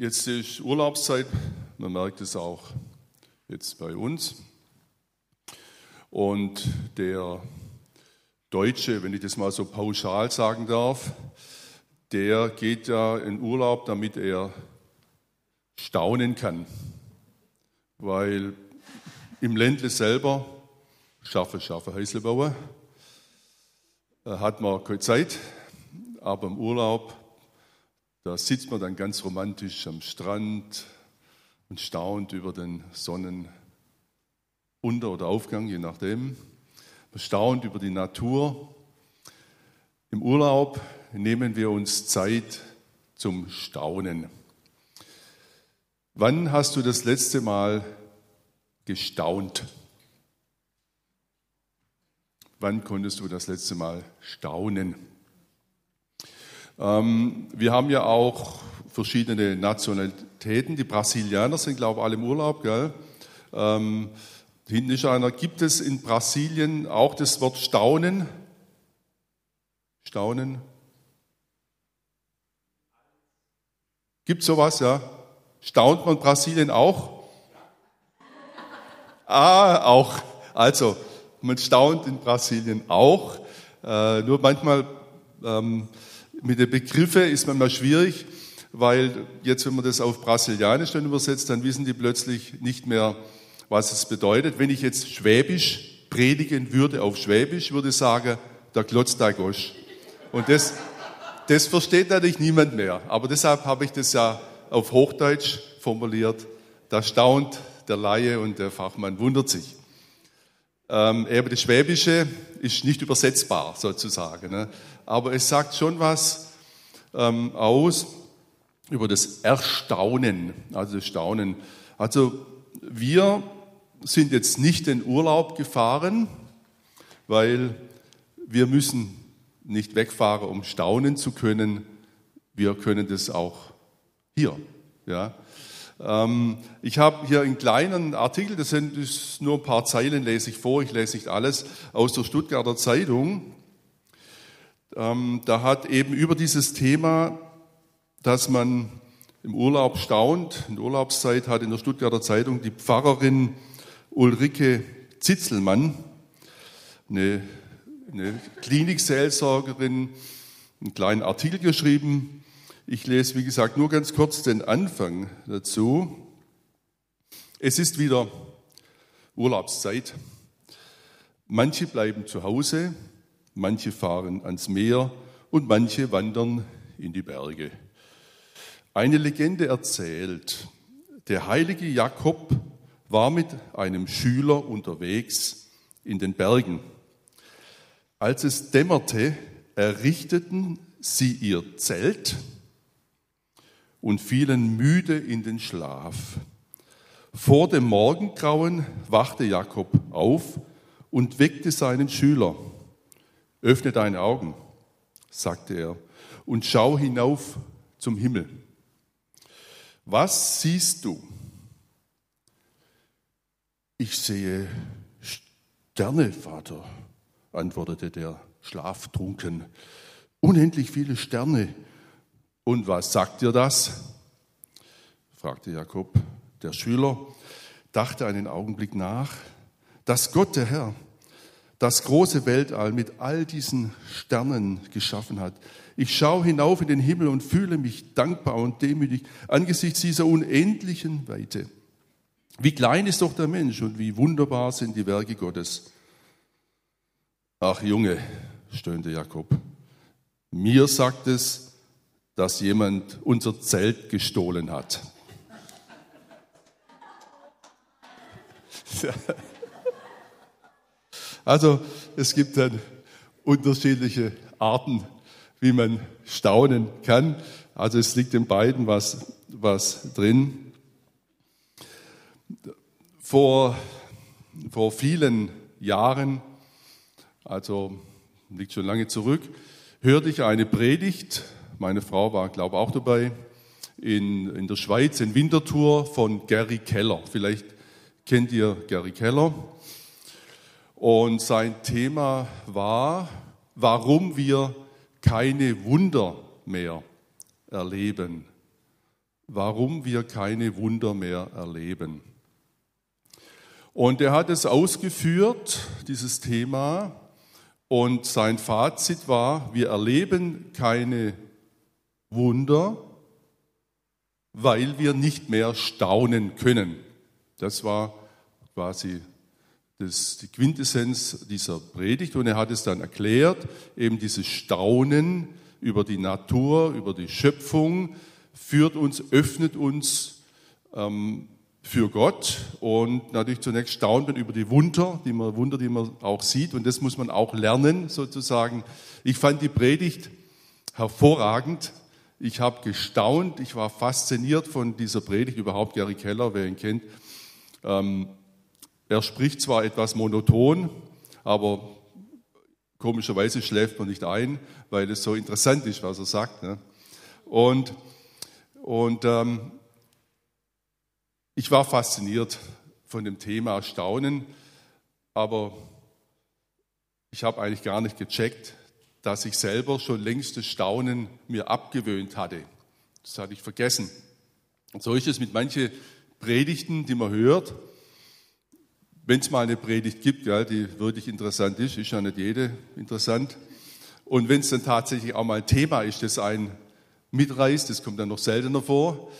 Jetzt ist Urlaubszeit, man merkt es auch jetzt bei uns. Und der Deutsche, wenn ich das mal so pauschal sagen darf, der geht ja in Urlaub, damit er staunen kann. Weil im Ländle selber, schaffe, Häusle bauen, äh, hat man keine Zeit, aber im Urlaub, da sitzt man dann ganz romantisch am Strand und staunt über den Sonnenunter- oder Aufgang, je nachdem. Man staunt über die Natur. Im Urlaub nehmen wir uns Zeit zum Staunen. Wann hast du das letzte Mal gestaunt? Wann konntest du das letzte Mal staunen? Ähm, wir haben ja auch verschiedene Nationalitäten. Die Brasilianer sind, glaube ich, alle im Urlaub. Gell? Ähm, hinten ist einer. Gibt es in Brasilien auch das Wort Staunen? Staunen? Gibt sowas, ja? Staunt man Brasilien auch? Ah, auch. Also, man staunt in Brasilien auch. Äh, nur manchmal ähm, mit den Begriffen ist manchmal schwierig, weil jetzt, wenn man das auf Brasilianisch dann übersetzt, dann wissen die plötzlich nicht mehr, was es bedeutet. Wenn ich jetzt Schwäbisch predigen würde auf Schwäbisch, würde ich sagen, der Gosch. Und das, das versteht natürlich niemand mehr. Aber deshalb habe ich das ja auf Hochdeutsch formuliert. Da staunt der Laie und der Fachmann wundert sich. Ähm, eben das Schwäbische ist nicht übersetzbar sozusagen, ne? Aber es sagt schon was ähm, aus über das Erstaunen, also das Staunen. Also wir sind jetzt nicht in Urlaub gefahren, weil wir müssen nicht wegfahren, um staunen zu können. Wir können das auch hier. Ja. Ähm, ich habe hier einen kleinen Artikel, das sind nur ein paar Zeilen, lese ich vor, ich lese nicht alles, aus der Stuttgarter Zeitung. Ähm, da hat eben über dieses Thema, dass man im Urlaub staunt, in der Urlaubszeit hat in der Stuttgarter Zeitung die Pfarrerin Ulrike Zitzelmann, eine, eine Klinikseelsorgerin, einen kleinen Artikel geschrieben, ich lese, wie gesagt, nur ganz kurz den Anfang dazu. Es ist wieder Urlaubszeit. Manche bleiben zu Hause, manche fahren ans Meer und manche wandern in die Berge. Eine Legende erzählt, der heilige Jakob war mit einem Schüler unterwegs in den Bergen. Als es dämmerte, errichteten sie ihr Zelt und fielen müde in den Schlaf. Vor dem Morgengrauen wachte Jakob auf und weckte seinen Schüler. Öffne deine Augen, sagte er, und schau hinauf zum Himmel. Was siehst du? Ich sehe Sterne, Vater, antwortete der Schlaftrunken. Unendlich viele Sterne und was sagt dir das? fragte Jakob. Der Schüler dachte einen Augenblick nach, dass Gott, der Herr, das große Weltall mit all diesen Sternen geschaffen hat. Ich schaue hinauf in den Himmel und fühle mich dankbar und demütig angesichts dieser unendlichen Weite. Wie klein ist doch der Mensch und wie wunderbar sind die Werke Gottes. Ach Junge, stöhnte Jakob, mir sagt es, dass jemand unser Zelt gestohlen hat. Also es gibt dann unterschiedliche Arten, wie man staunen kann. Also es liegt in beiden was, was drin. Vor, vor vielen Jahren, also liegt schon lange zurück, hörte ich eine Predigt meine Frau war, glaube ich, auch dabei. In, in der Schweiz, in Winterthur von Gary Keller. Vielleicht kennt ihr Gary Keller. Und sein Thema war, warum wir keine Wunder mehr erleben. warum wir keine Wunder mehr erleben. Und er hat es ausgeführt, dieses Thema, und sein Fazit war, wir erleben keine Wunder, weil wir nicht mehr staunen können. Das war quasi das, die Quintessenz dieser Predigt und er hat es dann erklärt, eben dieses Staunen über die Natur, über die Schöpfung führt uns, öffnet uns ähm, für Gott und natürlich zunächst staunt man über die Wunder, die man, Wunder, die man auch sieht und das muss man auch lernen sozusagen. Ich fand die Predigt hervorragend. Ich habe gestaunt, ich war fasziniert von dieser Predigt, überhaupt Gary Keller, wer ihn kennt. Ähm, er spricht zwar etwas monoton, aber komischerweise schläft man nicht ein, weil es so interessant ist, was er sagt. Ne? Und, und ähm, ich war fasziniert von dem Thema Staunen, aber ich habe eigentlich gar nicht gecheckt, dass ich selber schon längst das Staunen mir abgewöhnt hatte. Das hatte ich vergessen. Und so ist es mit manchen Predigten, die man hört. Wenn es mal eine Predigt gibt, ja, die wirklich interessant ist, ist ja nicht jede interessant. Und wenn es dann tatsächlich auch mal ein Thema ist, das einen mitreißt, das kommt dann noch seltener vor,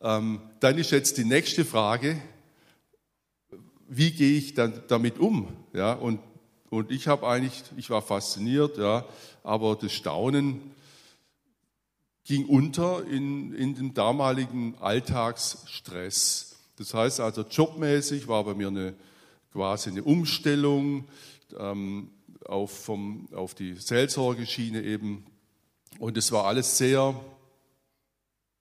ähm, dann ist jetzt die nächste Frage, wie gehe ich dann damit um? Ja, und, und ich habe eigentlich, ich war fasziniert, ja, aber das Staunen ging unter in, in dem damaligen Alltagsstress. Das heißt also, jobmäßig war bei mir eine, quasi eine Umstellung ähm, auf, vom, auf die Seelsorgeschiene eben. Und es war alles sehr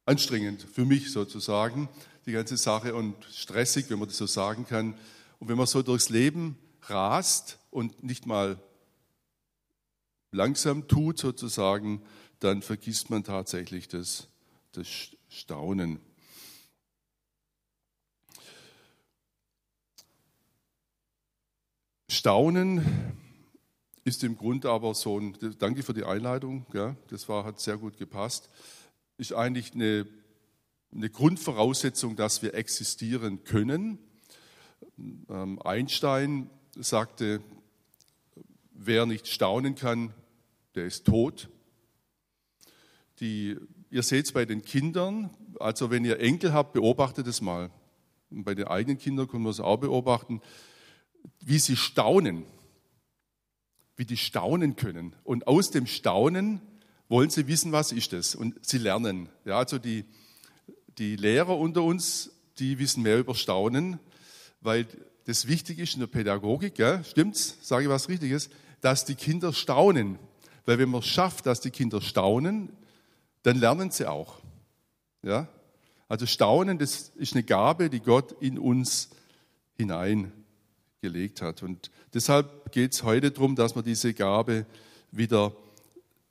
anstrengend für mich sozusagen, die ganze Sache und stressig, wenn man das so sagen kann. Und wenn man so durchs Leben rast und nicht mal langsam tut sozusagen, dann vergisst man tatsächlich das, das Staunen. Staunen ist im Grunde aber so ein, danke für die Einleitung, ja, das war, hat sehr gut gepasst ist eigentlich eine, eine Grundvoraussetzung, dass wir existieren können. Ähm, Einstein sagte, wer nicht staunen kann, der ist tot. Die, ihr seht es bei den Kindern, also wenn ihr Enkel habt, beobachtet es mal. Bei den eigenen Kindern können wir es auch beobachten, wie sie staunen, wie die staunen können. Und aus dem Staunen wollen sie wissen, was ist das? Und sie lernen. Ja, also die, die Lehrer unter uns, die wissen mehr über Staunen, weil das wichtig ist in der Pädagogik, gell? stimmt's? Sage ich was Richtiges? Dass die Kinder staunen. Weil wenn man es schafft, dass die Kinder staunen, dann lernen sie auch. Ja? Also Staunen, das ist eine Gabe, die Gott in uns hineingelegt hat. Und deshalb geht es heute darum, dass man diese Gabe wieder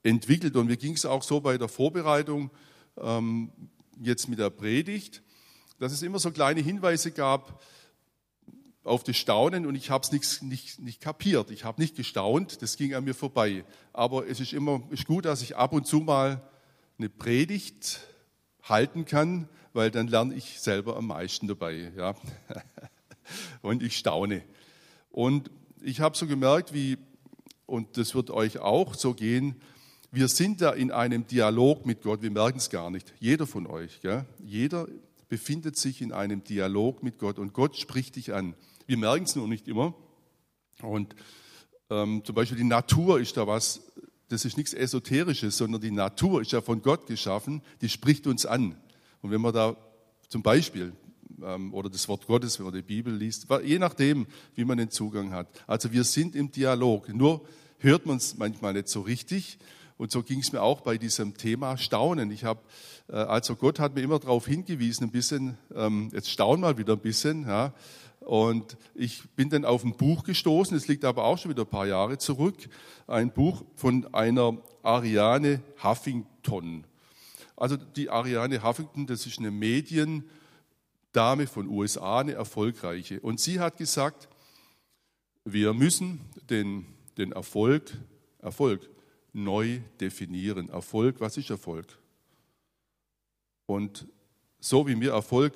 entwickelt. Und mir ging es auch so bei der Vorbereitung ähm, jetzt mit der Predigt, dass es immer so kleine Hinweise gab auf das Staunen und ich habe es nicht, nicht, nicht kapiert. Ich habe nicht gestaunt, das ging an mir vorbei. Aber es ist immer ist gut, dass ich ab und zu mal eine Predigt halten kann, weil dann lerne ich selber am meisten dabei. Ja? und ich staune. Und ich habe so gemerkt, wie, und das wird euch auch so gehen, wir sind da in einem Dialog mit Gott, wir merken es gar nicht. Jeder von euch, gell? jeder befindet sich in einem Dialog mit Gott und Gott spricht dich an. Wir merken es nur nicht immer. Und ähm, zum Beispiel die Natur ist da was, das ist nichts Esoterisches, sondern die Natur ist ja von Gott geschaffen, die spricht uns an. Und wenn man da zum Beispiel oder das Wort Gottes, wenn man die Bibel liest, je nachdem, wie man den Zugang hat. Also wir sind im Dialog. Nur hört man es manchmal nicht so richtig. Und so ging es mir auch bei diesem Thema Staunen. Ich habe, äh, also Gott hat mir immer darauf hingewiesen, ein bisschen, ähm, jetzt staun mal wieder ein bisschen, ja. Und ich bin dann auf ein Buch gestoßen, es liegt aber auch schon wieder ein paar Jahre zurück, ein Buch von einer Ariane Huffington. Also die Ariane Huffington, das ist eine Mediendame von USA, eine erfolgreiche. Und sie hat gesagt, wir müssen den, den Erfolg, Erfolg neu definieren. Erfolg, was ist Erfolg? Und so wie wir Erfolg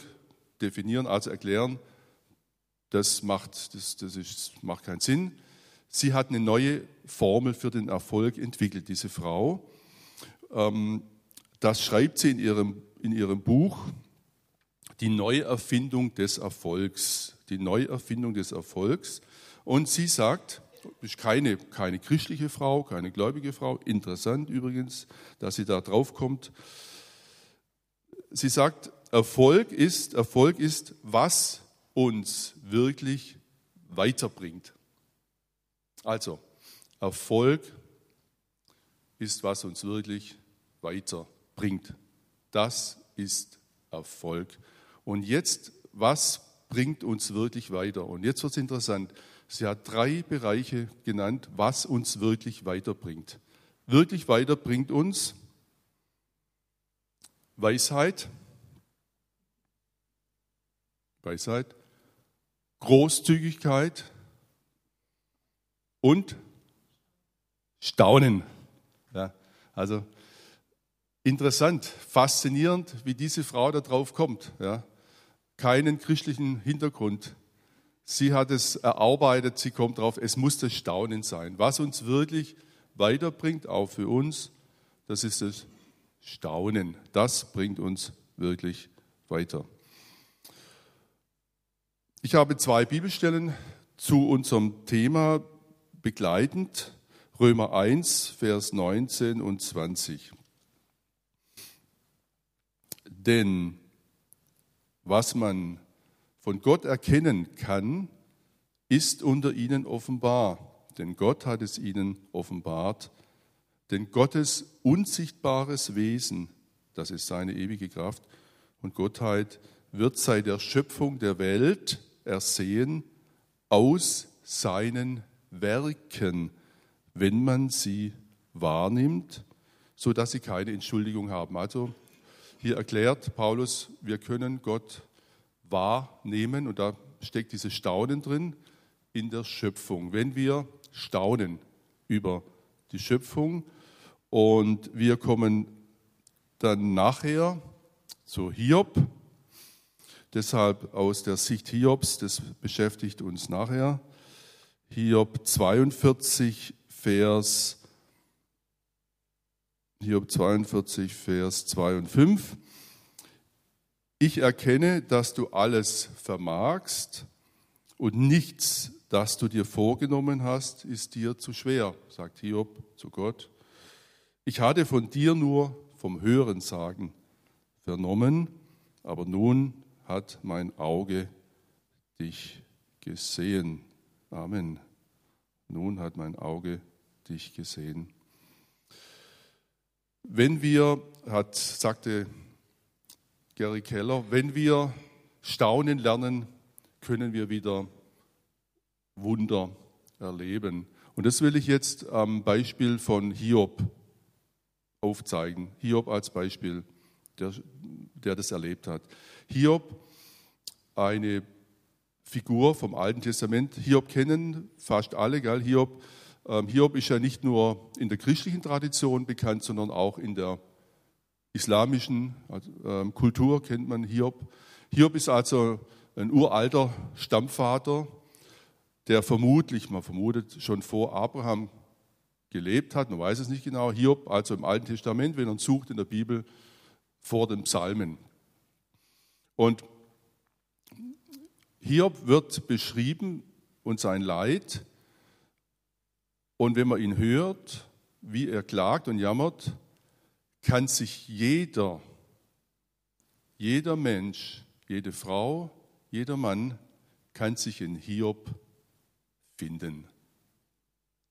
definieren, also erklären, das macht, das, das ist, macht keinen Sinn. Sie hat eine neue Formel für den Erfolg entwickelt, diese Frau. Ähm, das schreibt sie in ihrem, in ihrem Buch, die Neuerfindung des Erfolgs. Die Neuerfindung des Erfolgs. Und sie sagt, ist keine, keine christliche Frau, keine gläubige Frau, interessant übrigens, dass sie da drauf kommt. Sie sagt, Erfolg ist, Erfolg ist, was uns wirklich weiterbringt. Also, Erfolg ist, was uns wirklich weiterbringt. Das ist Erfolg. Und jetzt, was bringt uns wirklich weiter? Und jetzt wird es interessant. Sie hat drei Bereiche genannt, was uns wirklich weiterbringt. Wirklich weiterbringt uns Weisheit, Weisheit, Großzügigkeit und Staunen. Ja, also interessant, faszinierend, wie diese Frau da drauf kommt. Ja, keinen christlichen Hintergrund. Sie hat es erarbeitet, sie kommt drauf, es muss das Staunen sein. Was uns wirklich weiterbringt, auch für uns, das ist das Staunen. Das bringt uns wirklich weiter. Ich habe zwei Bibelstellen zu unserem Thema begleitend. Römer 1, Vers 19 und 20. Denn was man von Gott erkennen kann, ist unter ihnen offenbar, denn Gott hat es ihnen offenbart. Denn Gottes unsichtbares Wesen, das ist seine ewige Kraft und Gottheit, wird seit der Schöpfung der Welt ersehen aus seinen Werken, wenn man sie wahrnimmt, so dass sie keine Entschuldigung haben. Also hier erklärt Paulus, wir können Gott wahrnehmen und da steckt dieses Staunen drin in der Schöpfung. Wenn wir staunen über die Schöpfung und wir kommen dann nachher zu Hiob, Deshalb aus der Sicht Hiobs, das beschäftigt uns nachher. Hiob 42, Vers, Hiob 42, Vers 2 und 5. Ich erkenne, dass du alles vermagst und nichts, das du dir vorgenommen hast, ist dir zu schwer, sagt Hiob zu Gott. Ich hatte von dir nur vom Hörensagen vernommen, aber nun hat mein Auge dich gesehen. Amen. Nun hat mein Auge dich gesehen. Wenn wir, hat, sagte Gary Keller, wenn wir staunen lernen, können wir wieder Wunder erleben. Und das will ich jetzt am Beispiel von Hiob aufzeigen. Hiob als Beispiel, der, der das erlebt hat. Hiob, eine Figur vom Alten Testament. Hiob kennen fast alle, gell? Hiob, Hiob ist ja nicht nur in der christlichen Tradition bekannt, sondern auch in der islamischen also, ähm, Kultur kennt man Hiob. Hiob ist also ein uralter Stammvater, der vermutlich, man vermutet, schon vor Abraham gelebt hat, man weiß es nicht genau. Hiob, also im Alten Testament, wenn man sucht in der Bibel, vor den Psalmen. Und Hiob wird beschrieben und sein Leid. Und wenn man ihn hört, wie er klagt und jammert, kann sich jeder, jeder Mensch, jede Frau, jeder Mann, kann sich in Hiob finden.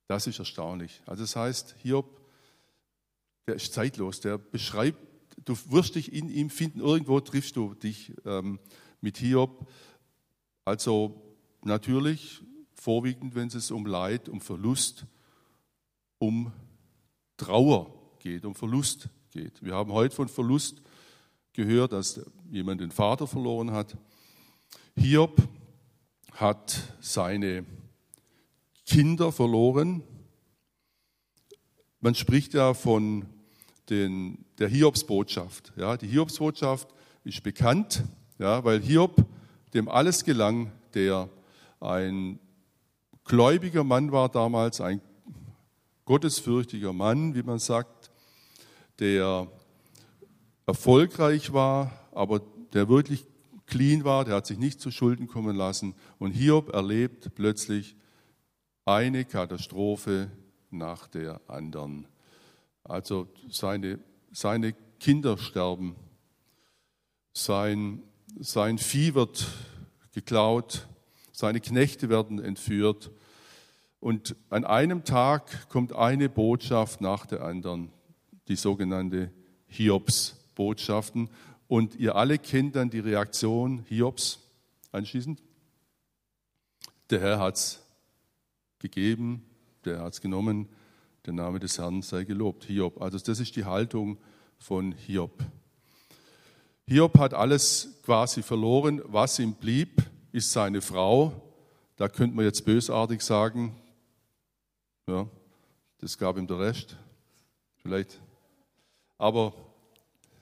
Das ist erstaunlich. Also das heißt, Hiob, der ist zeitlos, der beschreibt du wirst dich in ihm finden, irgendwo triffst du dich ähm, mit Hiob. Also natürlich vorwiegend, wenn es um Leid, um Verlust, um Trauer geht, um Verlust geht. Wir haben heute von Verlust gehört, dass jemand den Vater verloren hat. Hiob hat seine Kinder verloren. Man spricht ja von den, der Hiobsbotschaft. Ja, die Hiobsbotschaft ist bekannt, ja, weil Hiob, dem alles gelang, der ein gläubiger Mann war damals, ein gottesfürchtiger Mann, wie man sagt, der erfolgreich war, aber der wirklich clean war, der hat sich nicht zu Schulden kommen lassen. Und Hiob erlebt plötzlich eine Katastrophe nach der anderen. Also seine, seine Kinder sterben, sein, sein Vieh wird geklaut, seine Knechte werden entführt. Und an einem Tag kommt eine Botschaft nach der anderen, die sogenannte Hiobs-Botschaften. Und ihr alle kennt dann die Reaktion Hiobs anschließend. Der Herr hat es gegeben, der hat es genommen, der Name des Herrn sei gelobt. Hiob. Also das ist die Haltung von Hiob. Hiob hat alles quasi verloren. Was ihm blieb, ist seine Frau. Da könnte man jetzt bösartig sagen, ja, das gab ihm der Rest. Vielleicht. Aber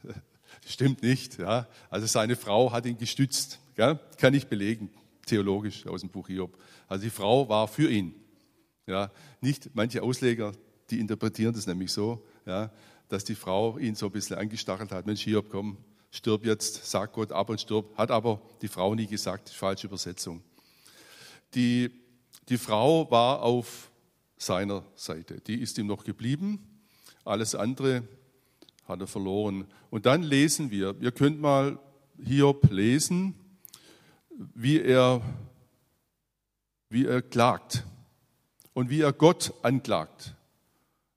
stimmt nicht. Ja. Also seine Frau hat ihn gestützt. Gell? Kann ich belegen, theologisch aus dem Buch Hiob. Also die Frau war für ihn. Ja. Nicht manche Ausleger, die interpretieren das nämlich so, ja, dass die Frau ihn so ein bisschen angestachelt hat. Mensch, Hiob, komm, stirb jetzt, sag Gott ab und stirb. Hat aber die Frau nie gesagt, falsche Übersetzung. Die, die Frau war auf seiner Seite. Die ist ihm noch geblieben. Alles andere hat er verloren. Und dann lesen wir, ihr könnt mal Hiob lesen, wie er, wie er klagt und wie er Gott anklagt.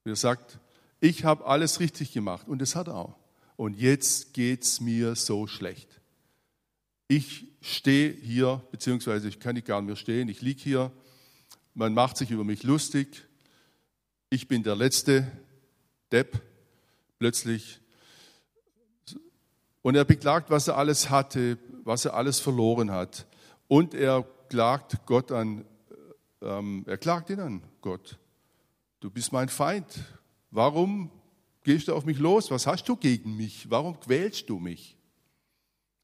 Er sagt, ich habe alles richtig gemacht und das hat er auch. Und jetzt geht es mir so schlecht. Ich stehe hier, beziehungsweise ich kann nicht gar nicht mehr stehen, ich liege hier, man macht sich über mich lustig, ich bin der letzte Depp, plötzlich. Und er beklagt, was er alles hatte, was er alles verloren hat. Und er klagt Gott an, ähm, er klagt ihn an, Gott. Du bist mein Feind. Warum gehst du auf mich los? Was hast du gegen mich? Warum quälst du mich?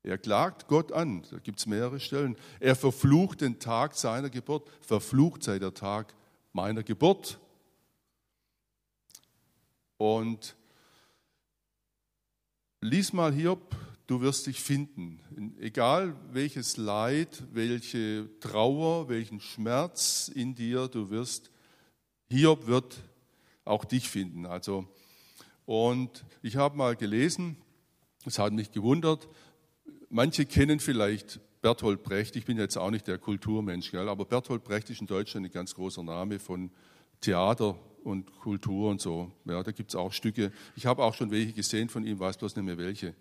Er klagt Gott an. Da gibt es mehrere Stellen. Er verflucht den Tag seiner Geburt. Verflucht sei der Tag meiner Geburt. Und lies mal Hiob, du wirst dich finden. Egal welches Leid, welche Trauer, welchen Schmerz in dir du wirst, Hiob wird auch dich finden. Also, und ich habe mal gelesen, es hat mich gewundert, manche kennen vielleicht Bertolt Brecht, ich bin jetzt auch nicht der Kulturmensch, gell, aber Bertolt Brecht ist in Deutschland ein ganz großer Name von Theater und Kultur und so. Ja, da gibt es auch Stücke. Ich habe auch schon welche gesehen von ihm, weiß bloß nicht mehr welche.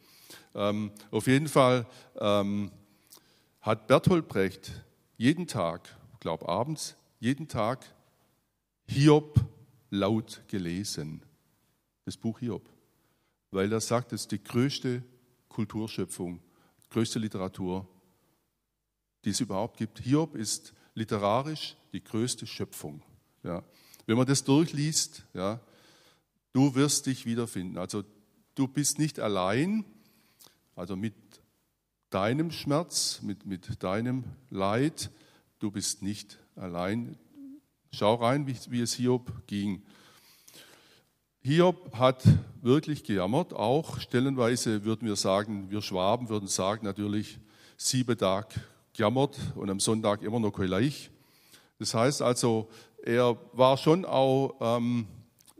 Ähm, auf jeden Fall ähm, hat Bertolt Brecht jeden Tag, ich glaube abends, jeden Tag Hiob laut gelesen. Das Buch Hiob. Weil er sagt, es ist die größte Kulturschöpfung, größte Literatur, die es überhaupt gibt. Hiob ist literarisch die größte Schöpfung. Ja. Wenn man das durchliest, ja, du wirst dich wiederfinden. Also du bist nicht allein, also mit deinem Schmerz, mit, mit deinem Leid, du bist nicht allein. Schau rein, wie, wie es Hiob ging. Hiob hat wirklich gejammert, auch stellenweise würden wir sagen, wir Schwaben würden sagen natürlich, sieben Tage gejammert und am Sonntag immer noch gleich. Das heißt also, er war schon auch, ähm,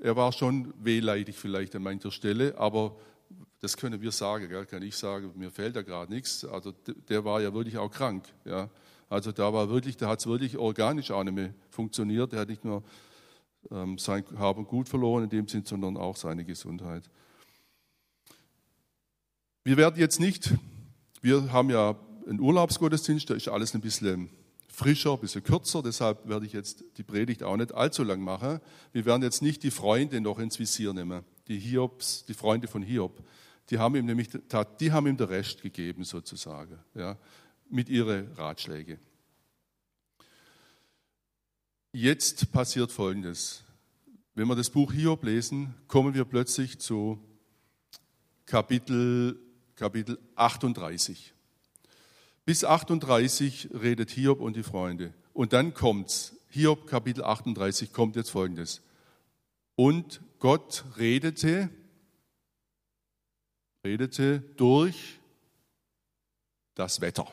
er war schon wehleidig vielleicht an mancher Stelle, aber das können wir sagen, gell? kann ich sagen, mir fällt da gerade nichts. Also der war ja wirklich auch krank. Ja? Also da war wirklich, da hat es wirklich organisch auch nicht mehr funktioniert. Er hat nicht nur ähm, sein Hab und Gut verloren in dem Sinn, sondern auch seine Gesundheit. Wir werden jetzt nicht, wir haben ja einen Urlaubsgottesdienst, da ist alles ein bisschen frischer, ein bisschen kürzer, deshalb werde ich jetzt die Predigt auch nicht allzu lang machen. Wir werden jetzt nicht die Freunde noch ins Visier nehmen, die Hiobs, die Freunde von Hiob. Die haben ihm nämlich, die haben ihm der Rest gegeben sozusagen, ja, mit ihren Ratschlägen. Jetzt passiert Folgendes. Wenn wir das Buch Hiob lesen, kommen wir plötzlich zu Kapitel Kapitel 38. Bis 38 redet Hiob und die Freunde. Und dann kommt's. Hiob Kapitel 38 kommt jetzt folgendes. Und Gott redete, redete durch das Wetter.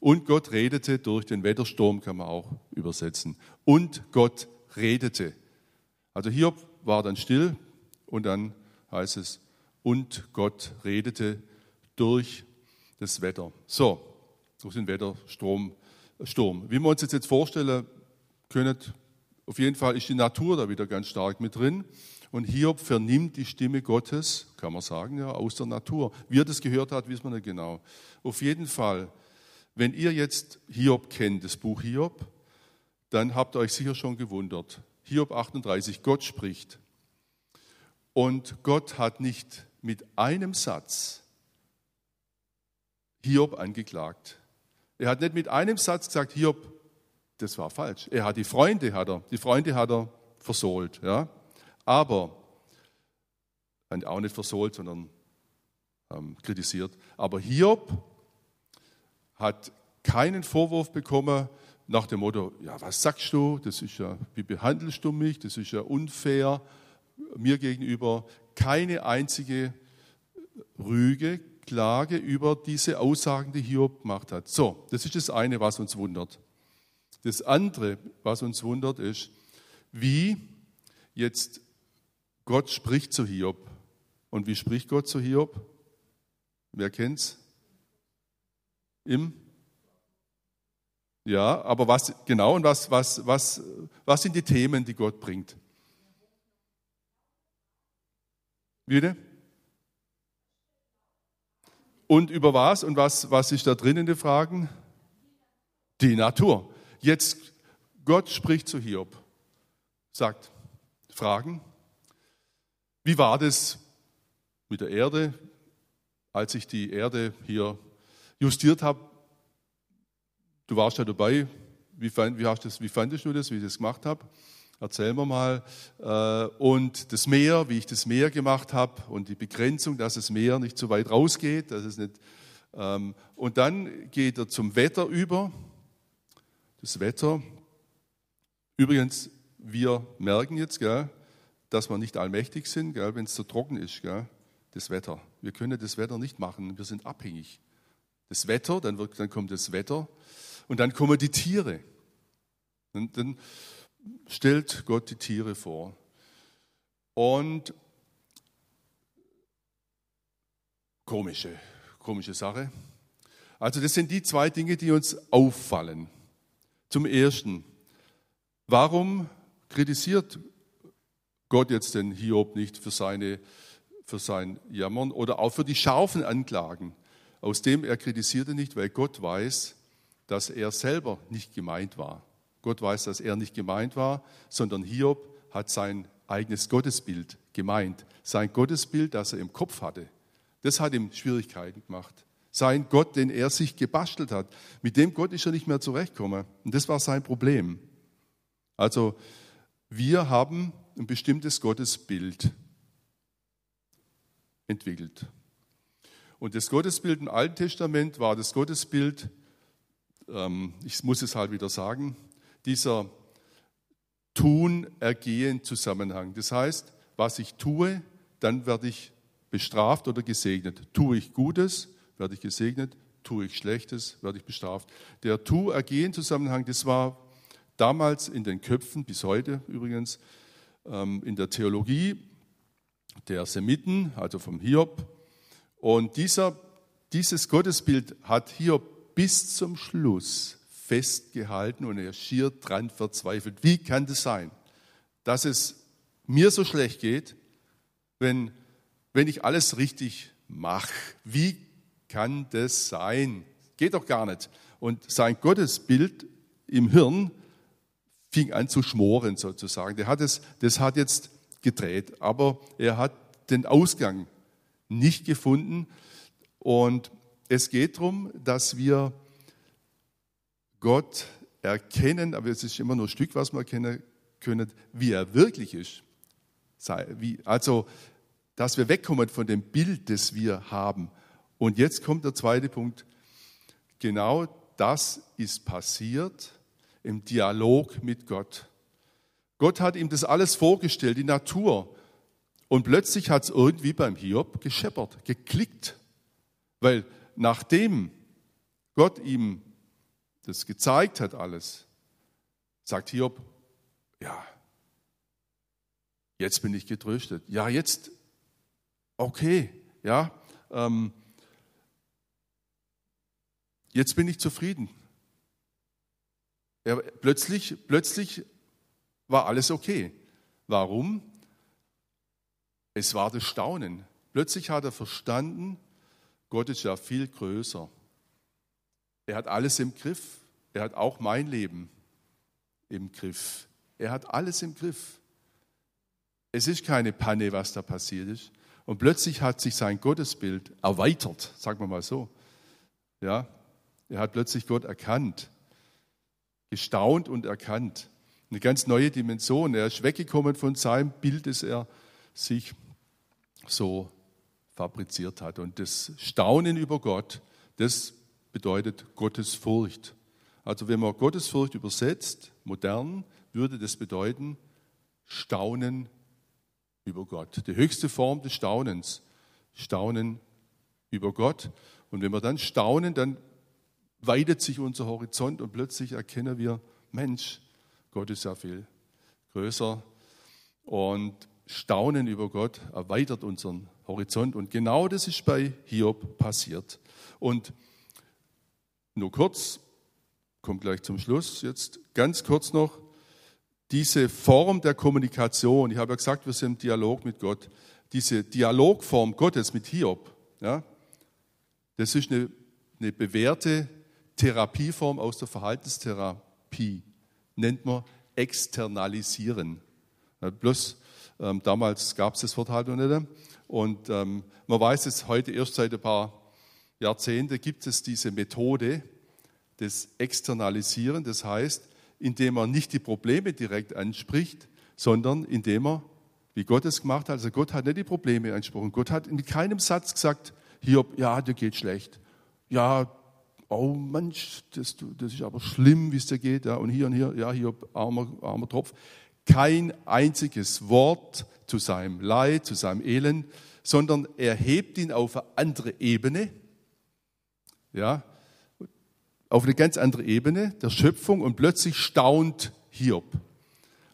Und Gott redete durch den Wettersturm, kann man auch übersetzen. Und Gott redete. Also Hiob war dann still und dann heißt es, und Gott redete durch das Wetter. So, durch den Wettersturm. Sturm. Wie wir uns das jetzt vorstellen können, auf jeden Fall ist die Natur da wieder ganz stark mit drin. Und Hiob vernimmt die Stimme Gottes, kann man sagen, ja, aus der Natur. Wie er das gehört hat, wissen wir nicht genau. Auf jeden Fall, wenn ihr jetzt Hiob kennt, das Buch Hiob, dann habt ihr euch sicher schon gewundert. Hiob 38, Gott spricht. Und Gott hat nicht mit einem Satz Hiob angeklagt. Er hat nicht mit einem Satz gesagt, Hiob, das war falsch. Er hat die Freunde, hat er, die Freunde hat er versohlt, ja. Aber, auch nicht versohlt, sondern ähm, kritisiert. Aber Hiob hat keinen Vorwurf bekommen nach dem Motto, ja, was sagst du? Das ist ja, wie behandelst du mich? Das ist ja unfair mir gegenüber. Keine einzige Rüge, Klage über diese Aussagen, die Hiob gemacht hat. So, das ist das eine, was uns wundert. Das andere, was uns wundert, ist, wie jetzt Gott spricht zu Hiob. Und wie spricht Gott zu Hiob? Wer kennt's? Im? Ja, aber was genau und was, was, was, was sind die Themen, die Gott bringt? Wieder? Und über was und was, was ist da drin in den Fragen? Die Natur. Jetzt, Gott spricht zu Hiob, sagt, Fragen. Wie war das mit der Erde, als ich die Erde hier justiert habe? Du warst ja dabei. Wie, fand, wie, hast das, wie fandest du das, wie ich das gemacht habe? Erzähl mir mal. Äh, und das Meer, wie ich das Meer gemacht habe und die Begrenzung, dass das Meer nicht zu weit rausgeht, dass es nicht. Ähm, und dann geht er zum Wetter über das Wetter. Übrigens, wir merken jetzt, gell, dass wir nicht allmächtig sind, wenn es so trocken ist, gell, das Wetter. Wir können das Wetter nicht machen, wir sind abhängig. Das Wetter, dann, wird, dann kommt das Wetter und dann kommen die Tiere. Und dann stellt Gott die Tiere vor. Und komische, komische Sache. Also das sind die zwei Dinge, die uns auffallen. Zum Ersten, warum kritisiert Gott jetzt den Hiob nicht für, seine, für sein Jammern oder auch für die scharfen Anklagen? Aus dem er kritisierte nicht, weil Gott weiß, dass er selber nicht gemeint war. Gott weiß, dass er nicht gemeint war, sondern Hiob hat sein eigenes Gottesbild gemeint. Sein Gottesbild, das er im Kopf hatte. Das hat ihm Schwierigkeiten gemacht sein Gott, den er sich gebastelt hat. Mit dem Gott ist er nicht mehr zurechtgekommen. Und das war sein Problem. Also wir haben ein bestimmtes Gottesbild entwickelt. Und das Gottesbild im Alten Testament war das Gottesbild, ähm, ich muss es halt wieder sagen, dieser Tun-Ergehen-Zusammenhang. Das heißt, was ich tue, dann werde ich bestraft oder gesegnet. Tue ich Gutes, werde ich gesegnet, tue ich Schlechtes, werde ich bestraft. Der Tu-Ergehen-Zusammenhang, das war damals in den Köpfen, bis heute übrigens, ähm, in der Theologie der Semiten, also vom Hiob. Und dieser, dieses Gottesbild hat Hiob bis zum Schluss festgehalten und er schier dran verzweifelt. Wie kann das sein, dass es mir so schlecht geht, wenn, wenn ich alles richtig mache? Wie kann das sein? Geht doch gar nicht. Und sein Gottesbild im Hirn fing an zu schmoren sozusagen. Der hat es, das hat jetzt gedreht, aber er hat den Ausgang nicht gefunden. Und es geht darum, dass wir Gott erkennen, aber es ist immer nur ein Stück, was wir erkennen können, wie er wirklich ist. Also, dass wir wegkommen von dem Bild, das wir haben Und jetzt kommt der zweite Punkt. Genau das ist passiert im Dialog mit Gott. Gott hat ihm das alles vorgestellt, die Natur. Und plötzlich hat es irgendwie beim Hiob gescheppert, geklickt. Weil nachdem Gott ihm das gezeigt hat alles, sagt Hiob, ja, jetzt bin ich getröstet. Ja, jetzt, okay, ja, ähm, jetzt bin ich zufrieden. Er, plötzlich, plötzlich war alles okay. Warum? Es war das Staunen. Plötzlich hat er verstanden, Gott ist ja viel größer. Er hat alles im Griff. Er hat auch mein Leben im Griff. Er hat alles im Griff. Es ist keine Panne, was da passiert ist. Und plötzlich hat sich sein Gottesbild erweitert, sagen wir mal so. Ja, er hat plötzlich Gott erkannt, gestaunt und erkannt. Eine ganz neue Dimension. Er ist weggekommen von seinem Bild, das er sich so fabriziert hat. Und das Staunen über Gott, das bedeutet Gottesfurcht. Also wenn man Gottesfurcht übersetzt, modern, würde das bedeuten Staunen über Gott. Die höchste Form des Staunens. Staunen über Gott. Und wenn wir dann staunen, dann weitet sich unser Horizont und plötzlich erkennen wir, Mensch, Gott ist ja viel größer. Und Staunen über Gott erweitert unseren Horizont. Und genau das ist bei Hiob passiert. Und nur kurz, kommt gleich zum Schluss, jetzt ganz kurz noch, diese Form der Kommunikation, ich habe ja gesagt, wir sind im Dialog mit Gott, diese Dialogform Gottes mit Hiob, ja, das ist eine, eine bewährte Therapieform aus der Verhaltenstherapie, nennt man externalisieren. Bloß ähm, damals gab es das Wort halt noch nicht. Und ähm, man weiß es heute erst seit ein paar Jahrzehnten gibt es diese Methode des Externalisieren. Das heißt, indem man nicht die Probleme direkt anspricht, sondern indem er, wie Gott es gemacht hat, also Gott hat nicht die Probleme angesprochen. Gott hat mit keinem Satz gesagt, hier, ja, dir geht schlecht. Ja, oh Mensch, das, das ist aber schlimm, wie es dir geht. Ja, und hier und hier, ja, hier, armer, armer Tropf. Kein einziges Wort zu seinem Leid, zu seinem Elend, sondern er hebt ihn auf eine andere Ebene. Ja, auf eine ganz andere Ebene der Schöpfung und plötzlich staunt Hiob.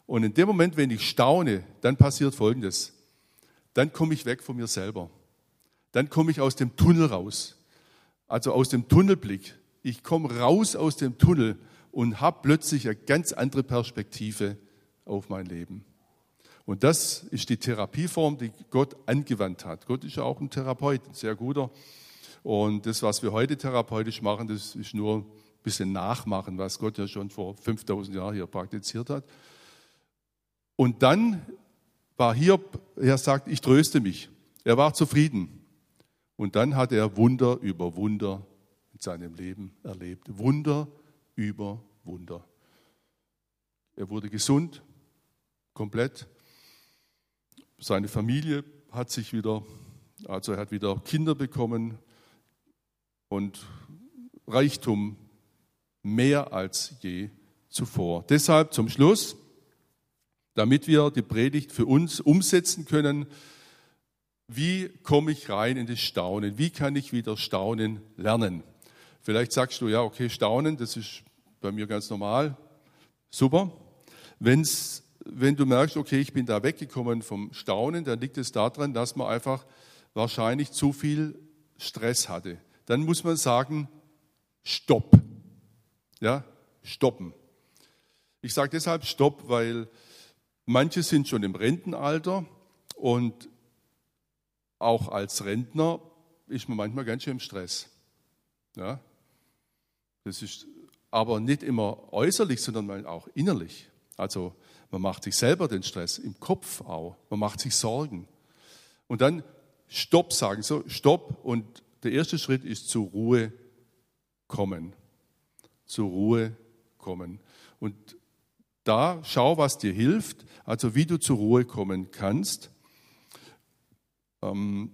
Und in dem Moment, wenn ich staune, dann passiert Folgendes. Dann komme ich weg von mir selber. Dann komme ich aus dem Tunnel raus. Also aus dem Tunnelblick. Ich komme raus aus dem Tunnel und habe plötzlich eine ganz andere Perspektive auf mein Leben. Und das ist die Therapieform, die Gott angewandt hat. Gott ist ja auch ein Therapeut, ein sehr guter. Und das, was wir heute therapeutisch machen, das ist nur ein bisschen nachmachen, was Gott ja schon vor 5000 Jahren hier praktiziert hat. Und dann war Hiob, er sagt, ich tröste mich. Er war zufrieden. Und dann hat er Wunder über Wunder in seinem Leben erlebt. Wunder über Wunder. Er wurde gesund, komplett. Seine Familie hat sich wieder, also er hat wieder Kinder bekommen, und Reichtum mehr als je zuvor. Deshalb zum Schluss, damit wir die Predigt für uns umsetzen können, wie komme ich rein in das Staunen? Wie kann ich wieder Staunen lernen? Vielleicht sagst du, ja, okay, Staunen, das ist bei mir ganz normal. Super. Wenn's, wenn du merkst, okay, ich bin da weggekommen vom Staunen, dann liegt es daran, dass man einfach wahrscheinlich zu viel Stress hatte dann muss man sagen, stopp. Ja, stoppen. Ich sage deshalb stopp, weil manche sind schon im Rentenalter und auch als Rentner ist man manchmal ganz schön im Stress. Ja, das ist aber nicht immer äußerlich, sondern auch innerlich. Also man macht sich selber den Stress, im Kopf auch. Man macht sich Sorgen. Und dann Stopp sagen, so Stopp und der erste Schritt ist zur Ruhe kommen. Zur Ruhe kommen. Und da schau, was dir hilft, also wie du zur Ruhe kommen kannst. Ähm,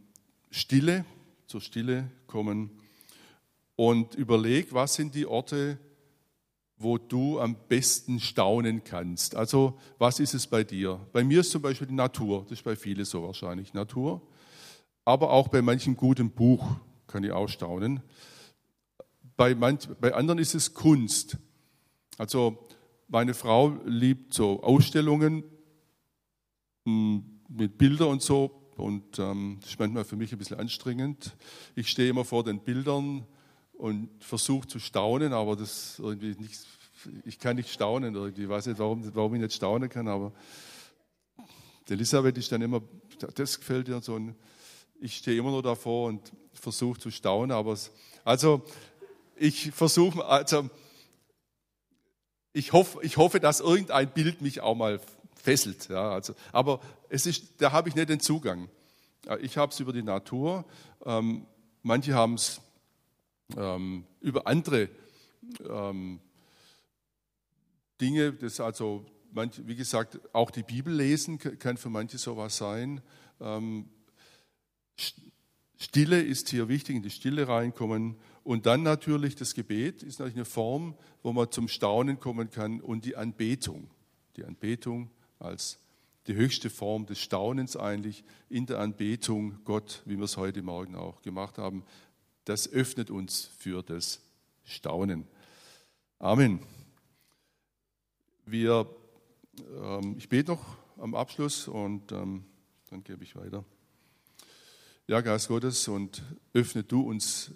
Stille, zur Stille kommen und überleg, was sind die Orte, wo du am besten staunen kannst. Also was ist es bei dir? Bei mir ist zum Beispiel die Natur, das ist bei vielen so wahrscheinlich Natur, aber auch bei manchem guten Buch kann ich auch staunen. Bei, manch, bei anderen ist es Kunst. Also meine Frau liebt so Ausstellungen hm, mit Bildern und so und ähm, das ist manchmal für mich ein bisschen anstrengend. Ich stehe immer vor den Bildern und versuche zu staunen, aber das irgendwie nicht, ich kann nicht staunen irgendwie. Ich weiß nicht, warum, warum ich nicht staunen kann, aber Elisabeth ist dann immer, das gefällt ihr so. Und ich stehe immer nur davor und versuche zu staunen, aber es, also ich versuche, also ich hoffe, ich hoffe, dass irgendein Bild mich auch mal fesselt. Ja, also, aber es ist, da habe ich nicht den Zugang. Ich habe es über die Natur. Ähm, manche haben es ähm, über andere ähm, Dinge, das also, manch, wie gesagt, auch die Bibel lesen kann für manche sowas sein. Ähm, Stille ist hier wichtig, in die Stille reinkommen. Und dann natürlich das Gebet ist natürlich eine Form, wo man zum Staunen kommen kann und die Anbetung. Die Anbetung als die höchste Form des Staunens eigentlich in der Anbetung Gott, wie wir es heute Morgen auch gemacht haben, das öffnet uns für das Staunen. Amen. Wir, ähm, ich bete noch am Abschluss und ähm, dann gebe ich weiter. Ja, Geist Gottes, und öffne du uns